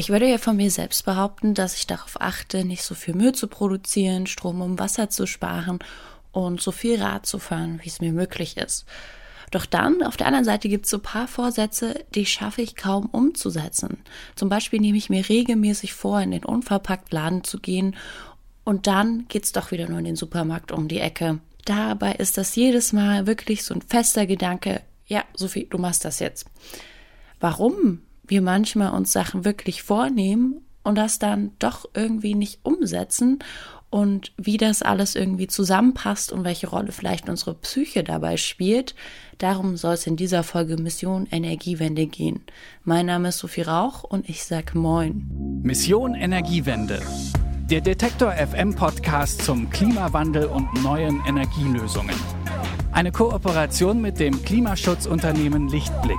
Ich würde ja von mir selbst behaupten, dass ich darauf achte, nicht so viel Müll zu produzieren, Strom um Wasser zu sparen und so viel Rad zu fahren, wie es mir möglich ist. Doch dann, auf der anderen Seite gibt es so ein paar Vorsätze, die schaffe ich kaum umzusetzen. Zum Beispiel nehme ich mir regelmäßig vor, in den Unverpacktladen zu gehen und dann geht's doch wieder nur in den Supermarkt um die Ecke. Dabei ist das jedes Mal wirklich so ein fester Gedanke, ja, Sophie, du machst das jetzt. Warum wir manchmal uns Sachen wirklich vornehmen und das dann doch irgendwie nicht umsetzen und wie das alles irgendwie zusammenpasst und welche Rolle vielleicht unsere Psyche dabei spielt. Darum soll es in dieser Folge Mission Energiewende gehen. Mein Name ist Sophie Rauch und ich sag Moin. Mission Energiewende. Der Detektor FM Podcast zum Klimawandel und neuen Energielösungen. Eine Kooperation mit dem Klimaschutzunternehmen Lichtblick.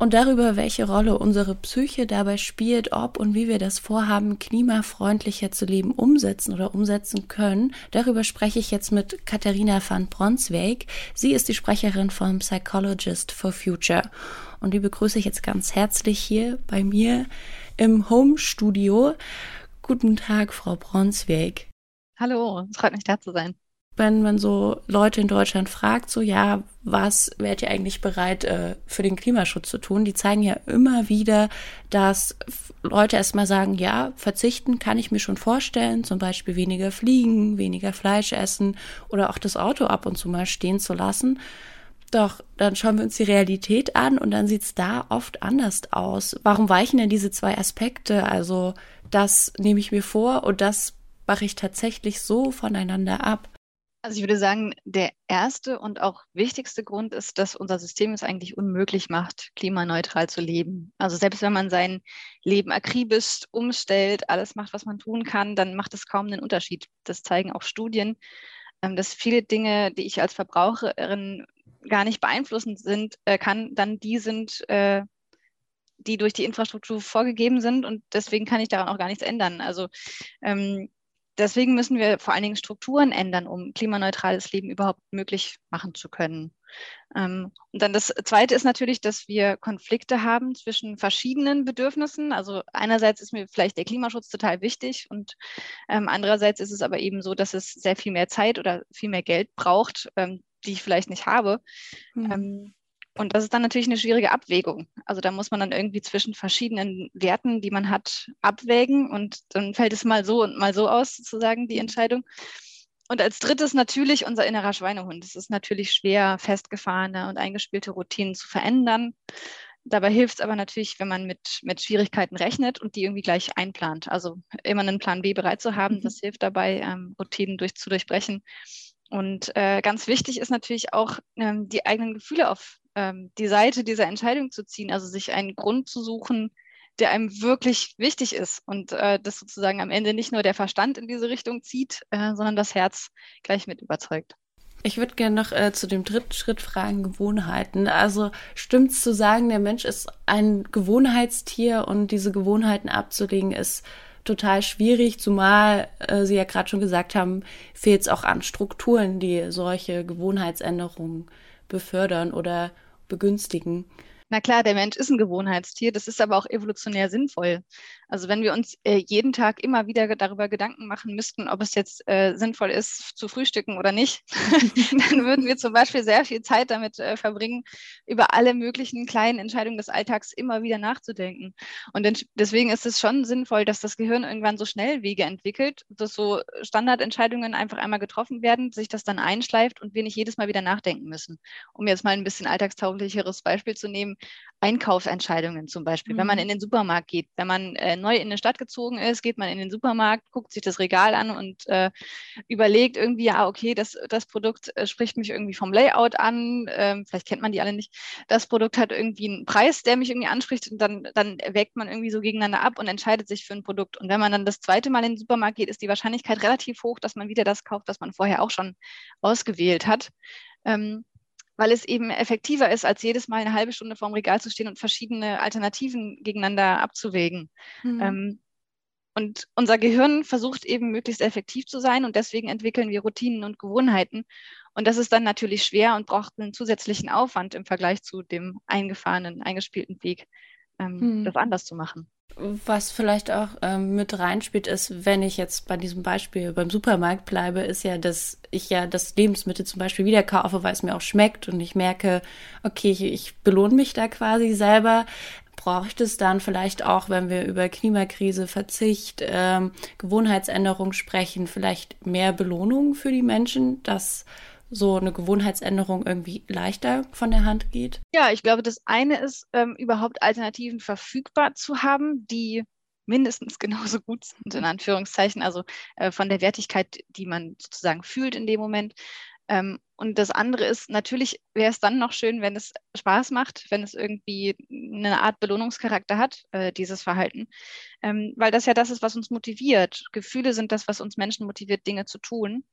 und darüber, welche Rolle unsere Psyche dabei spielt, ob und wie wir das Vorhaben, klimafreundlicher zu leben, umsetzen oder umsetzen können. Darüber spreche ich jetzt mit Katharina van Bronswijk. Sie ist die Sprecherin vom Psychologist for Future. Und die begrüße ich jetzt ganz herzlich hier bei mir im Home Studio. Guten Tag, Frau Bronswijk. Hallo, es freut mich da zu sein wenn man so Leute in Deutschland fragt, so ja, was wärt ihr eigentlich bereit äh, für den Klimaschutz zu tun? Die zeigen ja immer wieder, dass Leute erstmal sagen, ja, verzichten kann ich mir schon vorstellen, zum Beispiel weniger fliegen, weniger Fleisch essen oder auch das Auto ab und zu mal stehen zu lassen. Doch dann schauen wir uns die Realität an und dann sieht's da oft anders aus. Warum weichen denn diese zwei Aspekte? Also das nehme ich mir vor und das mache ich tatsächlich so voneinander ab. Also ich würde sagen, der erste und auch wichtigste Grund ist, dass unser System es eigentlich unmöglich macht, klimaneutral zu leben. Also selbst wenn man sein Leben akribisch umstellt, alles macht, was man tun kann, dann macht es kaum einen Unterschied. Das zeigen auch Studien, ähm, dass viele Dinge, die ich als Verbraucherin gar nicht beeinflussen sind, äh, kann, dann die sind, äh, die durch die Infrastruktur vorgegeben sind und deswegen kann ich daran auch gar nichts ändern. Also ähm, deswegen müssen wir vor allen Dingen Strukturen ändern, um klimaneutrales Leben überhaupt möglich machen zu können. Ähm, und dann das Zweite ist natürlich, dass wir Konflikte haben zwischen verschiedenen Bedürfnissen. Also einerseits ist mir vielleicht der Klimaschutz total wichtig und ähm, andererseits ist es aber eben so, dass es sehr viel mehr Zeit oder viel mehr Geld braucht, ähm, die ich vielleicht nicht habe. Mhm. Und das ist dann natürlich eine schwierige Abwägung. Also da muss man dann irgendwie zwischen verschiedenen Werten, die man hat, abwägen und dann fällt es mal so und mal so aus, sozusagen, die Entscheidung. Und als drittes natürlich unser innerer Schweinehund. Es ist natürlich schwer, festgefahrene und eingespielte Routinen zu verändern. Dabei hilft es aber natürlich, wenn man mit, mit Schwierigkeiten rechnet und die irgendwie gleich einplant. Also immer einen Plan B bereit zu haben, mhm. das hilft dabei, ähm, Routinen durch, zu durchbrechen. Und äh, ganz wichtig ist natürlich auch, ähm, die eigenen Gefühle auf ähm, die Seite dieser Entscheidung zu ziehen, also sich einen Grund zu suchen, der einem wirklich wichtig ist und äh, das sozusagen am Ende nicht nur der Verstand in diese Richtung zieht, äh, sondern das Herz gleich mit überzeugt. Ich würde gerne noch äh, zu dem dritten Schritt fragen, Gewohnheiten. Also stimmt es zu sagen, der Mensch ist ein Gewohnheitstier und diese Gewohnheiten abzulegen ist total schwierig, zumal äh, Sie ja gerade schon gesagt haben, fehlt es auch an Strukturen, die solche Gewohnheitsänderungen befördern oder begünstigen. Na klar, der Mensch ist ein Gewohnheitstier, das ist aber auch evolutionär sinnvoll. Also wenn wir uns äh, jeden Tag immer wieder darüber Gedanken machen müssten, ob es jetzt äh, sinnvoll ist zu frühstücken oder nicht, dann würden wir zum Beispiel sehr viel Zeit damit äh, verbringen, über alle möglichen kleinen Entscheidungen des Alltags immer wieder nachzudenken. Und deswegen ist es schon sinnvoll, dass das Gehirn irgendwann so Schnellwege entwickelt, dass so Standardentscheidungen einfach einmal getroffen werden, sich das dann einschleift und wir nicht jedes Mal wieder nachdenken müssen. Um jetzt mal ein bisschen alltagstauglicheres Beispiel zu nehmen, Einkaufsentscheidungen zum Beispiel. Mhm. Wenn man mhm. in den Supermarkt geht, wenn man äh, neu in eine Stadt gezogen ist, geht man in den Supermarkt, guckt sich das Regal an und äh, überlegt irgendwie, ja, okay, das, das Produkt äh, spricht mich irgendwie vom Layout an, ähm, vielleicht kennt man die alle nicht. Das Produkt hat irgendwie einen Preis, der mich irgendwie anspricht und dann, dann wägt man irgendwie so gegeneinander ab und entscheidet sich für ein Produkt. Und wenn man dann das zweite Mal in den Supermarkt geht, ist die Wahrscheinlichkeit relativ hoch, dass man wieder das kauft, was man vorher auch schon ausgewählt hat. Ähm, weil es eben effektiver ist, als jedes Mal eine halbe Stunde vorm Regal zu stehen und verschiedene Alternativen gegeneinander abzuwägen. Mhm. Ähm, und unser Gehirn versucht eben möglichst effektiv zu sein und deswegen entwickeln wir Routinen und Gewohnheiten. Und das ist dann natürlich schwer und braucht einen zusätzlichen Aufwand im Vergleich zu dem eingefahrenen, eingespielten Weg, ähm, hm. das anders zu machen. Was vielleicht auch ähm, mit reinspielt, ist, wenn ich jetzt bei diesem Beispiel beim Supermarkt bleibe, ist ja, dass ich ja das Lebensmittel zum Beispiel wieder kaufe, weil es mir auch schmeckt und ich merke, okay, ich, ich belohne mich da quasi selber. Brauche ich das dann vielleicht auch, wenn wir über Klimakrise, Verzicht, ähm, Gewohnheitsänderung sprechen, vielleicht mehr Belohnung für die Menschen, dass so eine Gewohnheitsänderung irgendwie leichter von der Hand geht? Ja, ich glaube, das eine ist, ähm, überhaupt Alternativen verfügbar zu haben, die mindestens genauso gut sind, in Anführungszeichen, also äh, von der Wertigkeit, die man sozusagen fühlt in dem Moment. Ähm, und das andere ist, natürlich wäre es dann noch schön, wenn es Spaß macht, wenn es irgendwie eine Art Belohnungscharakter hat, äh, dieses Verhalten. Ähm, weil das ja das ist, was uns motiviert. Gefühle sind das, was uns Menschen motiviert, Dinge zu tun.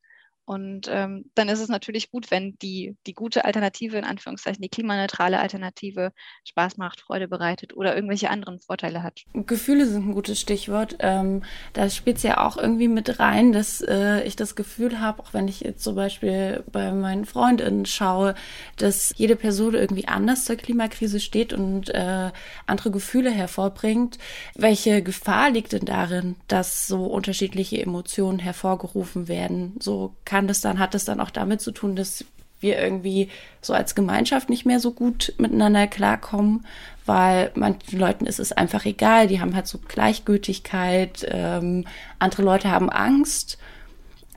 Und ähm, dann ist es natürlich gut, wenn die, die gute Alternative, in Anführungszeichen, die klimaneutrale Alternative Spaß macht, Freude bereitet oder irgendwelche anderen Vorteile hat. Gefühle sind ein gutes Stichwort. Ähm, da spielt es ja auch irgendwie mit rein, dass äh, ich das Gefühl habe, auch wenn ich jetzt zum Beispiel bei meinen Freundinnen schaue, dass jede Person irgendwie anders zur Klimakrise steht und äh, andere Gefühle hervorbringt. Welche Gefahr liegt denn darin, dass so unterschiedliche Emotionen hervorgerufen werden? So kann das dann, hat das dann auch damit zu tun, dass wir irgendwie so als Gemeinschaft nicht mehr so gut miteinander klarkommen, weil manchen Leuten ist es einfach egal, die haben halt so Gleichgültigkeit, ähm, andere Leute haben Angst,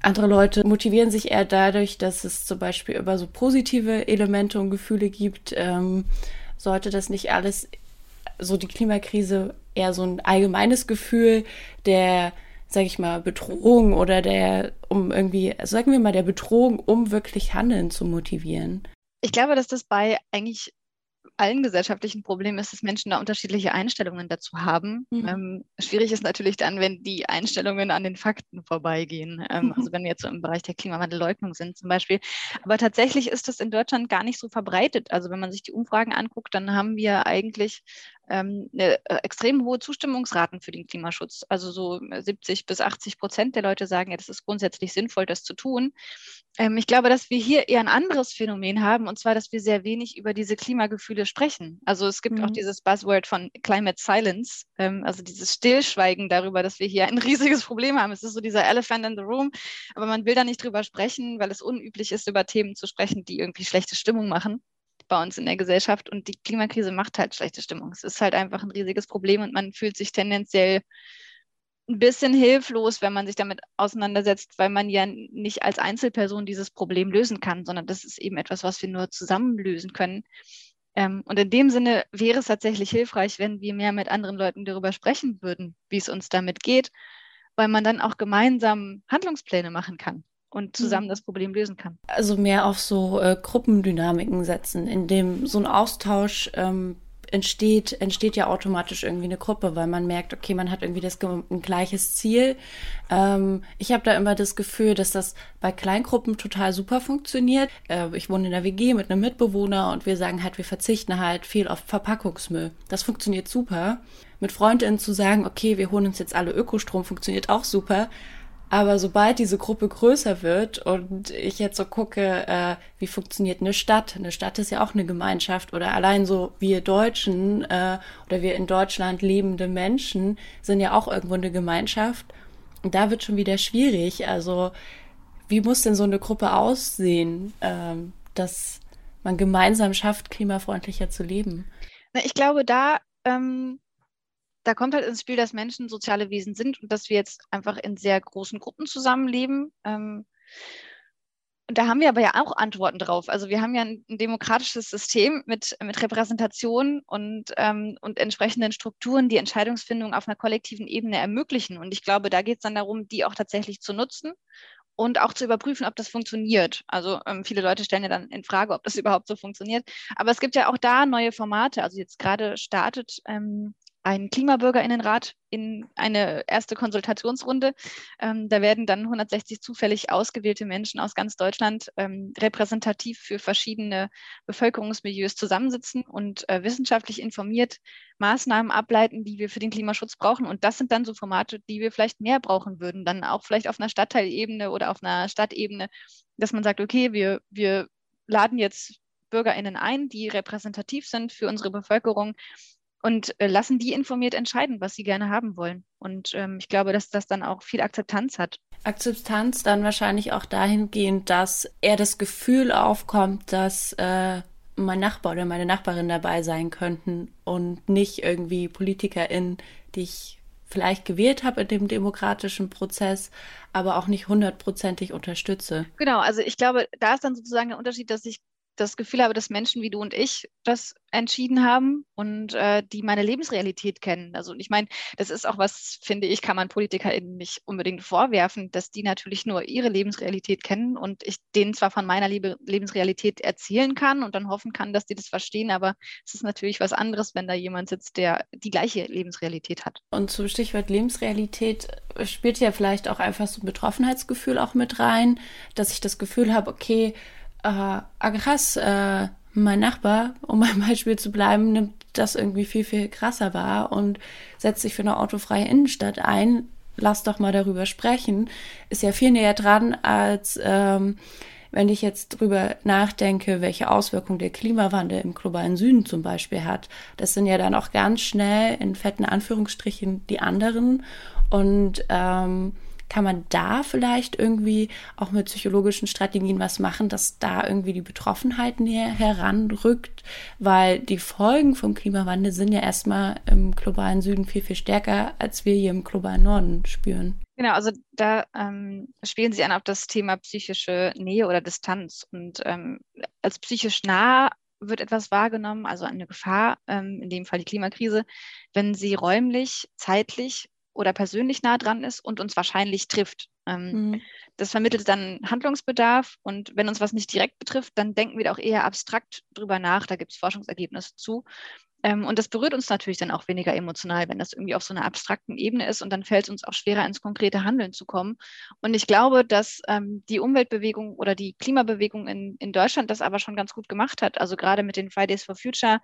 andere Leute motivieren sich eher dadurch, dass es zum Beispiel über so positive Elemente und Gefühle gibt. Ähm, sollte das nicht alles, so die Klimakrise eher so ein allgemeines Gefühl der sage ich mal, Bedrohung oder der, um irgendwie, sagen wir mal, der Bedrohung, um wirklich Handeln zu motivieren? Ich glaube, dass das bei eigentlich allen gesellschaftlichen Problemen ist, dass Menschen da unterschiedliche Einstellungen dazu haben. Mhm. Ähm, schwierig ist natürlich dann, wenn die Einstellungen an den Fakten vorbeigehen. Ähm, mhm. Also wenn wir jetzt so im Bereich der Klimawandelleugnung sind zum Beispiel. Aber tatsächlich ist das in Deutschland gar nicht so verbreitet. Also wenn man sich die Umfragen anguckt, dann haben wir eigentlich ähm, eine, äh, extrem hohe Zustimmungsraten für den Klimaschutz. Also so 70 bis 80 Prozent der Leute sagen, ja, das ist grundsätzlich sinnvoll, das zu tun. Ähm, ich glaube, dass wir hier eher ein anderes Phänomen haben, und zwar, dass wir sehr wenig über diese Klimagefühle sprechen. Also es gibt mhm. auch dieses Buzzword von Climate Silence, ähm, also dieses Stillschweigen darüber, dass wir hier ein riesiges Problem haben. Es ist so dieser Elephant in the Room, aber man will da nicht drüber sprechen, weil es unüblich ist, über Themen zu sprechen, die irgendwie schlechte Stimmung machen bei uns in der Gesellschaft. Und die Klimakrise macht halt schlechte Stimmung. Es ist halt einfach ein riesiges Problem und man fühlt sich tendenziell ein bisschen hilflos, wenn man sich damit auseinandersetzt, weil man ja nicht als Einzelperson dieses Problem lösen kann, sondern das ist eben etwas, was wir nur zusammen lösen können. Ähm, und in dem Sinne wäre es tatsächlich hilfreich, wenn wir mehr mit anderen Leuten darüber sprechen würden, wie es uns damit geht, weil man dann auch gemeinsam Handlungspläne machen kann und zusammen mhm. das Problem lösen kann. Also mehr auf so äh, Gruppendynamiken setzen, in dem so ein Austausch ähm, entsteht, entsteht ja automatisch irgendwie eine Gruppe, weil man merkt, okay, man hat irgendwie das ein gleiches Ziel. Ähm, ich habe da immer das Gefühl, dass das bei Kleingruppen total super funktioniert. Äh, ich wohne in der WG mit einem Mitbewohner und wir sagen halt, wir verzichten halt viel auf Verpackungsmüll. Das funktioniert super. Mit Freundinnen zu sagen, okay, wir holen uns jetzt alle Ökostrom, funktioniert auch super. Aber sobald diese Gruppe größer wird und ich jetzt so gucke, äh, wie funktioniert eine Stadt, eine Stadt ist ja auch eine Gemeinschaft oder allein so wir Deutschen äh, oder wir in Deutschland lebende Menschen sind ja auch irgendwo eine Gemeinschaft. Und da wird schon wieder schwierig. Also wie muss denn so eine Gruppe aussehen, ähm, dass man gemeinsam schafft, klimafreundlicher zu leben? Ich glaube, da ähm da kommt halt ins Spiel, dass Menschen soziale Wesen sind und dass wir jetzt einfach in sehr großen Gruppen zusammenleben. Ähm, Und da haben wir aber ja auch Antworten drauf. Also wir haben ja ein, demokratisches System mit, mit Repräsentation und, ähm, und entsprechenden Strukturen, die Entscheidungsfindung auf einer kollektiven Ebene ermöglichen. Und ich glaube, da geht es dann darum, die auch tatsächlich zu nutzen und auch zu überprüfen, ob das funktioniert. Also ähm, viele Leute stellen ja dann in Frage, ob das überhaupt so funktioniert. Aber es gibt ja auch da neue Formate. Also jetzt gerade startet ähm, ein Klimabürgerinnenrat in eine erste Konsultationsrunde. Ähm, da werden dann 160 zufällig ausgewählte Menschen aus ganz Deutschland ähm, repräsentativ für verschiedene Bevölkerungsmilieus zusammensitzen und äh, wissenschaftlich informiert Maßnahmen ableiten, die wir für den Klimaschutz brauchen. Und das sind dann so Formate, die wir vielleicht mehr brauchen würden, dann auch vielleicht auf einer Stadtteilebene oder auf einer Stadtebene, dass man sagt, okay, wir, wir laden jetzt BürgerInnen ein, die repräsentativ sind für unsere Bevölkerung und äh, lassen die informiert entscheiden, was sie gerne haben wollen. Und ähm, ich glaube, dass das dann auch viel Akzeptanz hat. Akzeptanz dann wahrscheinlich auch dahingehend, dass eher das Gefühl aufkommt, dass äh, mein Nachbar oder meine Nachbarin dabei sein könnten und nicht irgendwie PolitikerInnen, die ich vielleicht gewählt habe in dem demokratischen Prozess, aber auch nicht hundertprozentig unterstütze. Genau, also ich glaube, da ist dann sozusagen der Unterschied, dass ich das Gefühl habe, dass Menschen wie du und ich das entschieden haben und äh, die meine Lebensrealität kennen. Also ich meine, das ist auch was, finde ich, kann man PolitikerInnen nicht unbedingt vorwerfen, dass die natürlich nur ihre Lebensrealität kennen und ich denen zwar von meiner Lebe Lebensrealität erzählen kann und dann hoffen kann, dass die das verstehen, aber es ist natürlich was anderes, wenn da jemand sitzt, der die gleiche Lebensrealität hat. Und zum Stichwort Lebensrealität spielt ja vielleicht auch einfach so ein Betroffenheitsgefühl auch mit rein, dass ich das Gefühl habe, okay, äh, ah krass, äh, mein Nachbar, um beim Beispiel zu bleiben, nimmt das irgendwie viel, viel krasser wahr und setzt sich für eine autofreie Innenstadt ein. Lass doch mal darüber sprechen. Ist ja viel näher dran, als ähm, wenn ich jetzt drüber nachdenke, welche Auswirkungen der Klimawandel im globalen Süden zum Beispiel hat. Das sind ja dann auch ganz schnell in fetten Anführungsstrichen die anderen. Und ähm, kann man da vielleicht irgendwie auch mit psychologischen Strategien was machen, dass da irgendwie die Betroffenheit näher heranrückt? Weil die Folgen vom Klimawandel sind ja erstmal im globalen Süden viel, viel stärker, als wir hier im globalen Norden spüren. Genau, also da ähm, spielen Sie an auf das Thema psychische Nähe oder Distanz. Und ähm, als psychisch nah wird etwas wahrgenommen, also eine Gefahr, ähm, in dem Fall die Klimakrise, wenn sie räumlich, zeitlich oder persönlich nah dran ist und uns wahrscheinlich trifft. Ähm, mhm. Das vermittelt dann Handlungsbedarf und wenn uns was nicht direkt betrifft, dann denken wir da auch eher abstrakt drüber nach. Da gibt es Forschungsergebnisse zu. Ähm, und das berührt uns natürlich dann auch weniger emotional, wenn das irgendwie auf so einer abstrakten Ebene ist und dann fällt es uns auch schwerer, ins konkrete Handeln zu kommen. Und ich glaube, dass ähm, die Umweltbewegung oder die Klimabewegung in, in Deutschland das aber schon ganz gut gemacht hat. Also gerade mit den Fridays for Future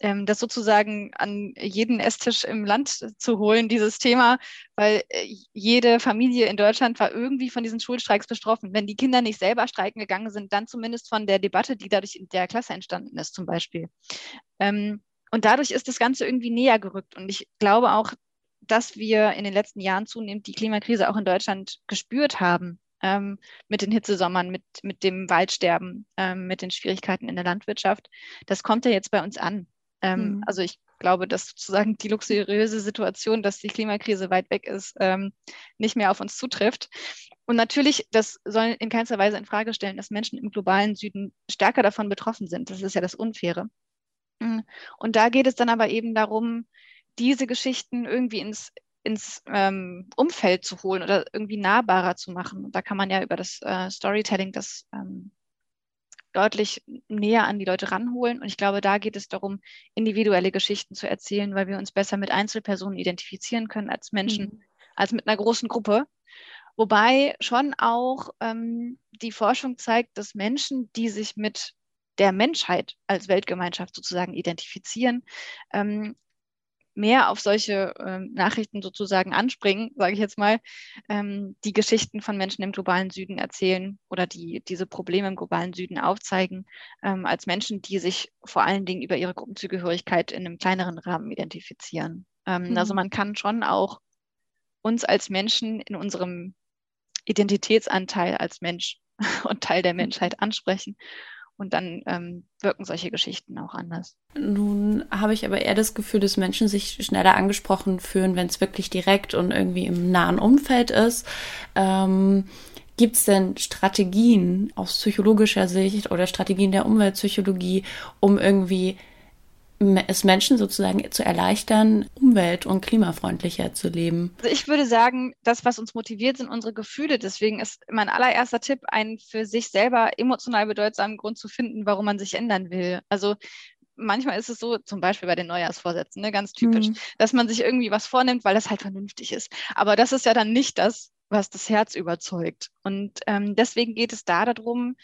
das sozusagen an jeden Esstisch im Land zu holen, dieses Thema, weil äh, jede Familie in Deutschland war irgendwie von diesen Schulstreiks betroffen. Wenn die Kinder nicht selber streiken gegangen sind, dann zumindest von der Debatte, die dadurch in der Klasse entstanden ist, zum Beispiel. Ähm, und dadurch ist das Ganze irgendwie näher gerückt. Und ich glaube auch, dass wir in den letzten Jahren zunehmend die Klimakrise auch in Deutschland gespürt haben. Ähm, mit den Hitzesommern, mit, mit dem Waldsterben, ähm, mit den Schwierigkeiten in der Landwirtschaft. Das kommt ja jetzt bei uns an. Ähm, mhm. Also ich glaube, dass sozusagen die luxuriöse Situation, dass die Klimakrise weit weg ist, ähm, nicht mehr auf uns zutrifft. Und natürlich, das soll in keinster Weise in Frage stellen, dass Menschen im globalen Süden stärker davon betroffen sind. Das ist ja das Unfaire. Mm. Und da geht es dann aber eben darum, diese Geschichten irgendwie ins, ins ähm, Umfeld zu holen oder irgendwie nahbarer zu machen. Und da kann man ja über das äh, Storytelling das ähm, deutlich näher an die Leute ranholen. Und ich glaube, da geht es darum, individuelle Geschichten zu erzählen, weil wir uns besser mit Einzelpersonen identifizieren können als Menschen, mhm. als mit einer großen Gruppe. Wobei schon auch ähm, die Forschung zeigt, dass Menschen, die sich mit der Menschheit als Weltgemeinschaft sozusagen identifizieren, ähm, mehr auf solche ähm, Nachrichten sozusagen anspringen, sage ich jetzt mal, ähm, die Geschichten von Menschen im globalen Süden erzählen oder die diese Probleme im globalen Süden aufzeigen, ähm, als Menschen, die sich vor allen Dingen über ihre Gruppenzugehörigkeit in einem kleineren Rahmen identifizieren. Ähm, mhm. Also man kann schon auch uns als Menschen in unserem Identitätsanteil als Mensch und Teil der Menschheit ansprechen und dann ähm, wirken solche Geschichten auch anders. Nun habe ich aber eher das Gefühl, dass Menschen sich schneller angesprochen fühlen, wenn es wirklich direkt und irgendwie im nahen Umfeld ist. Ähm, Gibt es denn Strategien aus psychologischer Sicht oder Strategien der Umweltpsychologie, um irgendwie es Menschen sozusagen zu erleichtern, umwelt- und klimafreundlicher zu leben? Also ich würde sagen, das, was uns motiviert, sind unsere Gefühle. Deswegen ist mein allererster Tipp, einen für sich selber emotional bedeutsamen Grund zu finden, warum man sich ändern will. Also manchmal ist es so, zum Beispiel bei den Neujahrsvorsätzen, ne, ganz typisch, mhm. dass man sich irgendwie was vornimmt, weil das halt vernünftig ist. Aber das ist ja dann nicht das, was das Herz überzeugt. Und ähm, deswegen geht es da darum,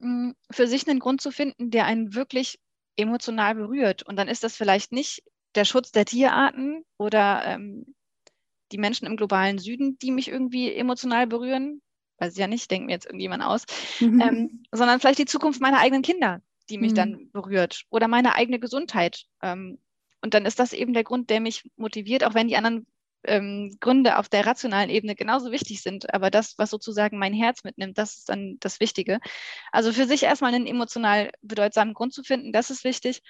hm, für sich einen Grund zu finden, der einen wirklich emotional berührt. Und dann ist das vielleicht nicht der Schutz der Tierarten oder ähm, die Menschen im globalen Süden, die mich irgendwie emotional berühren, weiß ich ja nicht, denkt mir jetzt irgendjemand aus, mhm. ähm, sondern vielleicht die Zukunft meiner eigenen Kinder, die mich mhm. dann berührt oder meine eigene Gesundheit. Ähm, und dann ist das eben der Grund, der mich motiviert, auch wenn die anderen ähm, Gründe auf der rationalen Ebene genauso wichtig sind. Aber das, was sozusagen mein Herz mitnimmt, das ist dann das Wichtige. Also für sich erstmal einen emotional bedeutsamen Grund zu finden, das ist wichtig.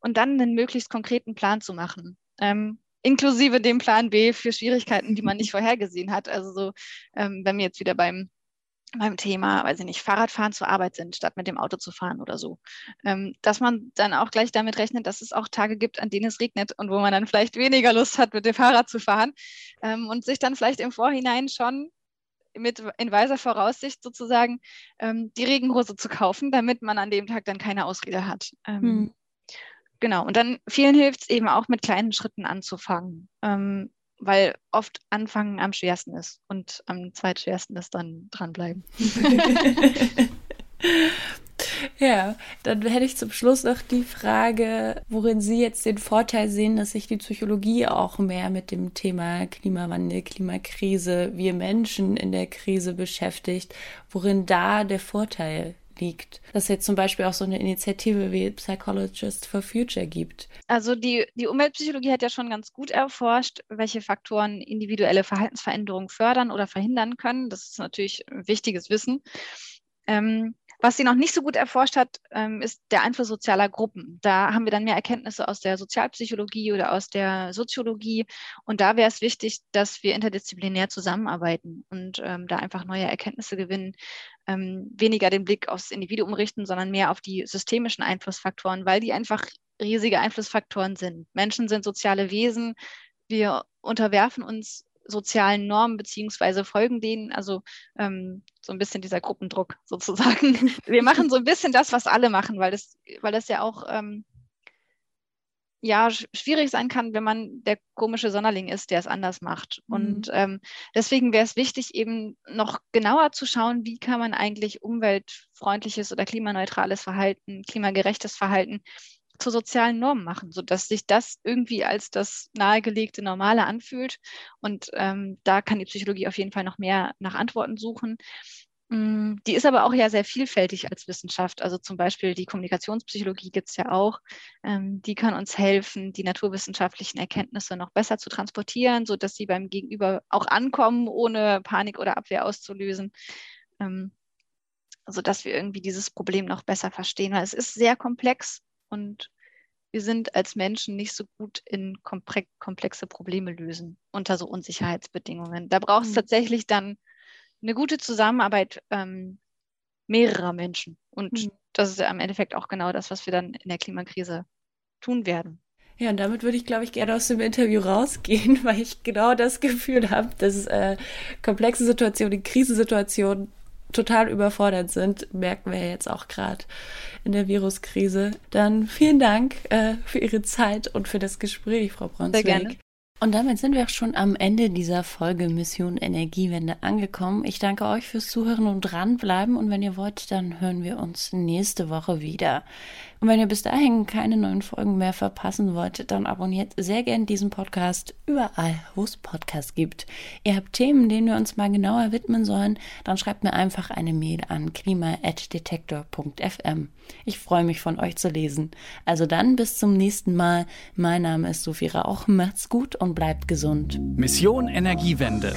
Und dann einen möglichst konkreten Plan zu machen. Ähm, inklusive dem Plan B für Schwierigkeiten, die man nicht vorhergesehen hat. Also so, ähm, wenn wir jetzt wieder beim beim Thema, weiß ich nicht, Fahrradfahren zur Arbeit sind, statt mit dem Auto zu fahren oder so. Ähm, dass man dann auch gleich damit rechnet, dass es auch Tage gibt, an denen es regnet und wo man dann vielleicht weniger Lust hat, mit dem Fahrrad zu fahren ähm, und sich dann vielleicht im Vorhinein schon mit in weiser Voraussicht sozusagen ähm, die Regenhose zu kaufen, damit man an dem Tag dann keine Ausrede hat. Hm. Genau, und dann vielen hilft es eben auch mit kleinen Schritten anzufangen. Ähm, weil oft anfangen am schwersten ist und am zweitschwersten ist dann dranbleiben. ja, dann hätte ich zum Schluss noch die Frage, worin Sie jetzt den Vorteil sehen, dass sich die Psychologie auch mehr mit dem Thema Klimawandel, Klimakrise, wir Menschen in der Krise beschäftigt, worin da der Vorteil liegt. Dass es jetzt zum Beispiel auch so eine Initiative wie Psychologist for Future gibt. Also die, die Umweltpsychologie hat ja schon ganz gut erforscht, welche Faktoren individuelle Verhaltensveränderungen fördern oder verhindern können. Das ist natürlich wichtiges Wissen. Ähm, was sie noch nicht so gut erforscht hat, ähm, ist der Einfluss sozialer Gruppen. Da haben wir dann mehr Erkenntnisse aus der Sozialpsychologie oder aus der Soziologie. Und da wäre es wichtig, dass wir interdisziplinär zusammenarbeiten und ähm, da einfach neue Erkenntnisse gewinnen, ähm, weniger den Blick aufs Individuum richten, sondern mehr auf die systemischen Einflussfaktoren, weil die einfach riesige Einflussfaktoren sind. Menschen sind soziale Wesen. Wir unterwerfen uns sozialen Normen beziehungsweise folgen denen, also ähm, so ein bisschen dieser Gruppendruck sozusagen. Wir machen so ein bisschen das, was alle machen, weil das, weil das ja auch ähm, ja schwierig sein kann, wenn man der komische Sonderling ist, der es anders macht. Mhm. Und ähm, deswegen wäre es wichtig, eben noch genauer zu schauen, wie kann man eigentlich umweltfreundliches oder klimaneutrales Verhalten, klimagerechtes Verhalten zu sozialen Normen machen, sodass sich das irgendwie als das nahegelegte Normale anfühlt. Und ähm, da kann die Psychologie auf jeden Fall noch mehr nach Antworten suchen. Mm, die ist aber auch ja sehr vielfältig als Wissenschaft. Also zum Beispiel die Kommunikationspsychologie gibt es ja auch. Ähm, die kann uns helfen, die naturwissenschaftlichen Erkenntnisse noch besser zu transportieren, sodass sie beim Gegenüber auch ankommen, ohne Panik oder Abwehr auszulösen. Ähm, sodass wir irgendwie dieses Problem noch besser verstehen. Weil es ist sehr komplex und wir sind als Menschen nicht so gut in komplexe Probleme lösen unter so Unsicherheitsbedingungen. Da braucht es mhm. tatsächlich dann eine gute Zusammenarbeit ähm, mehrerer Menschen. Und mhm. das ist ja im Endeffekt auch genau das, was wir dann in der Klimakrise tun werden. Ja, und damit würde ich, glaube ich, gerne aus dem Interview rausgehen, weil ich genau das Gefühl habe, dass äh, komplexe Situationen, Krisensituationen total überfordert sind, merken wir jetzt auch gerade in der Viruskrise. Dann vielen Dank äh, für Ihre Zeit und für das Gespräch, Frau Bronsweg. Sehr gerne. Und damit sind wir auch schon am Ende dieser Folge Mission Energiewende angekommen. Ich danke euch fürs Zuhören und dranbleiben. Und wenn ihr wollt, dann hören wir uns nächste Woche wieder. Und wenn ihr bis dahin keine neuen Folgen mehr verpassen wollt, dann abonniert sehr gern diesen Podcast überall, wo es Podcasts gibt. Ihr habt Themen, denen wir uns mal genauer widmen sollen, dann schreibt mir einfach eine Mail an klima.detektor.fm. Ich freue mich von euch zu lesen. Also dann bis zum nächsten Mal. Mein Name ist Sophie Rauch. Macht's gut und bleibt gesund. Mission Energiewende.